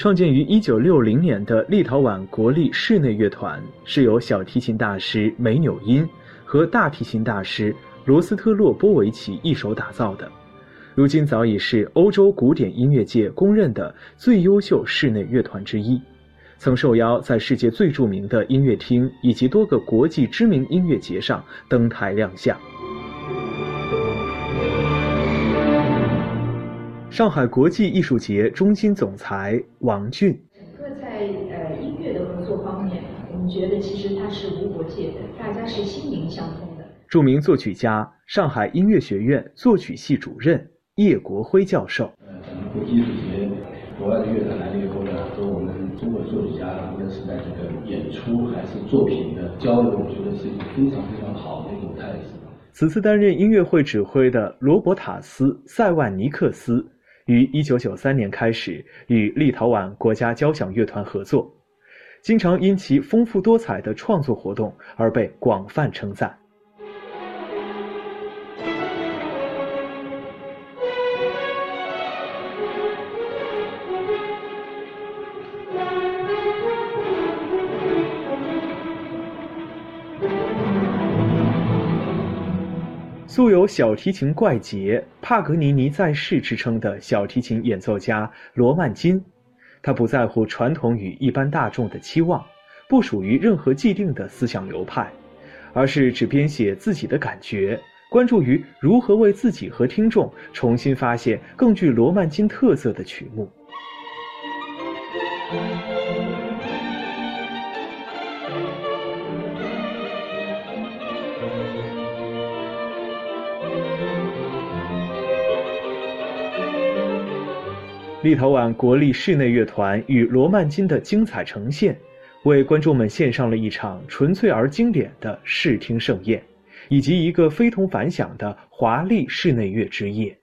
创建于1960年的立陶宛国立室内乐团，是由小提琴大师梅纽因和大提琴大师罗斯特洛波维奇一手打造的。如今早已是欧洲古典音乐界公认的最优秀室内乐团之一，曾受邀在世界最著名的音乐厅以及多个国际知名音乐节上登台亮相。上海国际艺术节中心总裁王俊，整个在呃音乐的合作方面，我们觉得其实它是无国界的，大家是心灵相通的。著名作曲家、上海音乐学院作曲系主任叶国辉教授。呃，整个国际艺术节，国外的乐团来了以后呢，和我们中国作曲家无论是在这个演出还是作品的交流，我觉得是一个非常非常好的一种态势。此次担任音乐会指挥的罗伯塔斯·塞万尼克斯。于1993年开始与立陶宛国家交响乐团合作，经常因其丰富多彩的创作活动而被广泛称赞。素有“小提琴怪杰”、“帕格尼尼在世”之称的小提琴演奏家罗曼金，他不在乎传统与一般大众的期望，不属于任何既定的思想流派，而是只编写自己的感觉，关注于如何为自己和听众重新发现更具罗曼金特色的曲目。立陶宛国立室内乐团与罗曼金的精彩呈现，为观众们献上了一场纯粹而经典的视听盛宴，以及一个非同凡响的华丽室内乐之夜。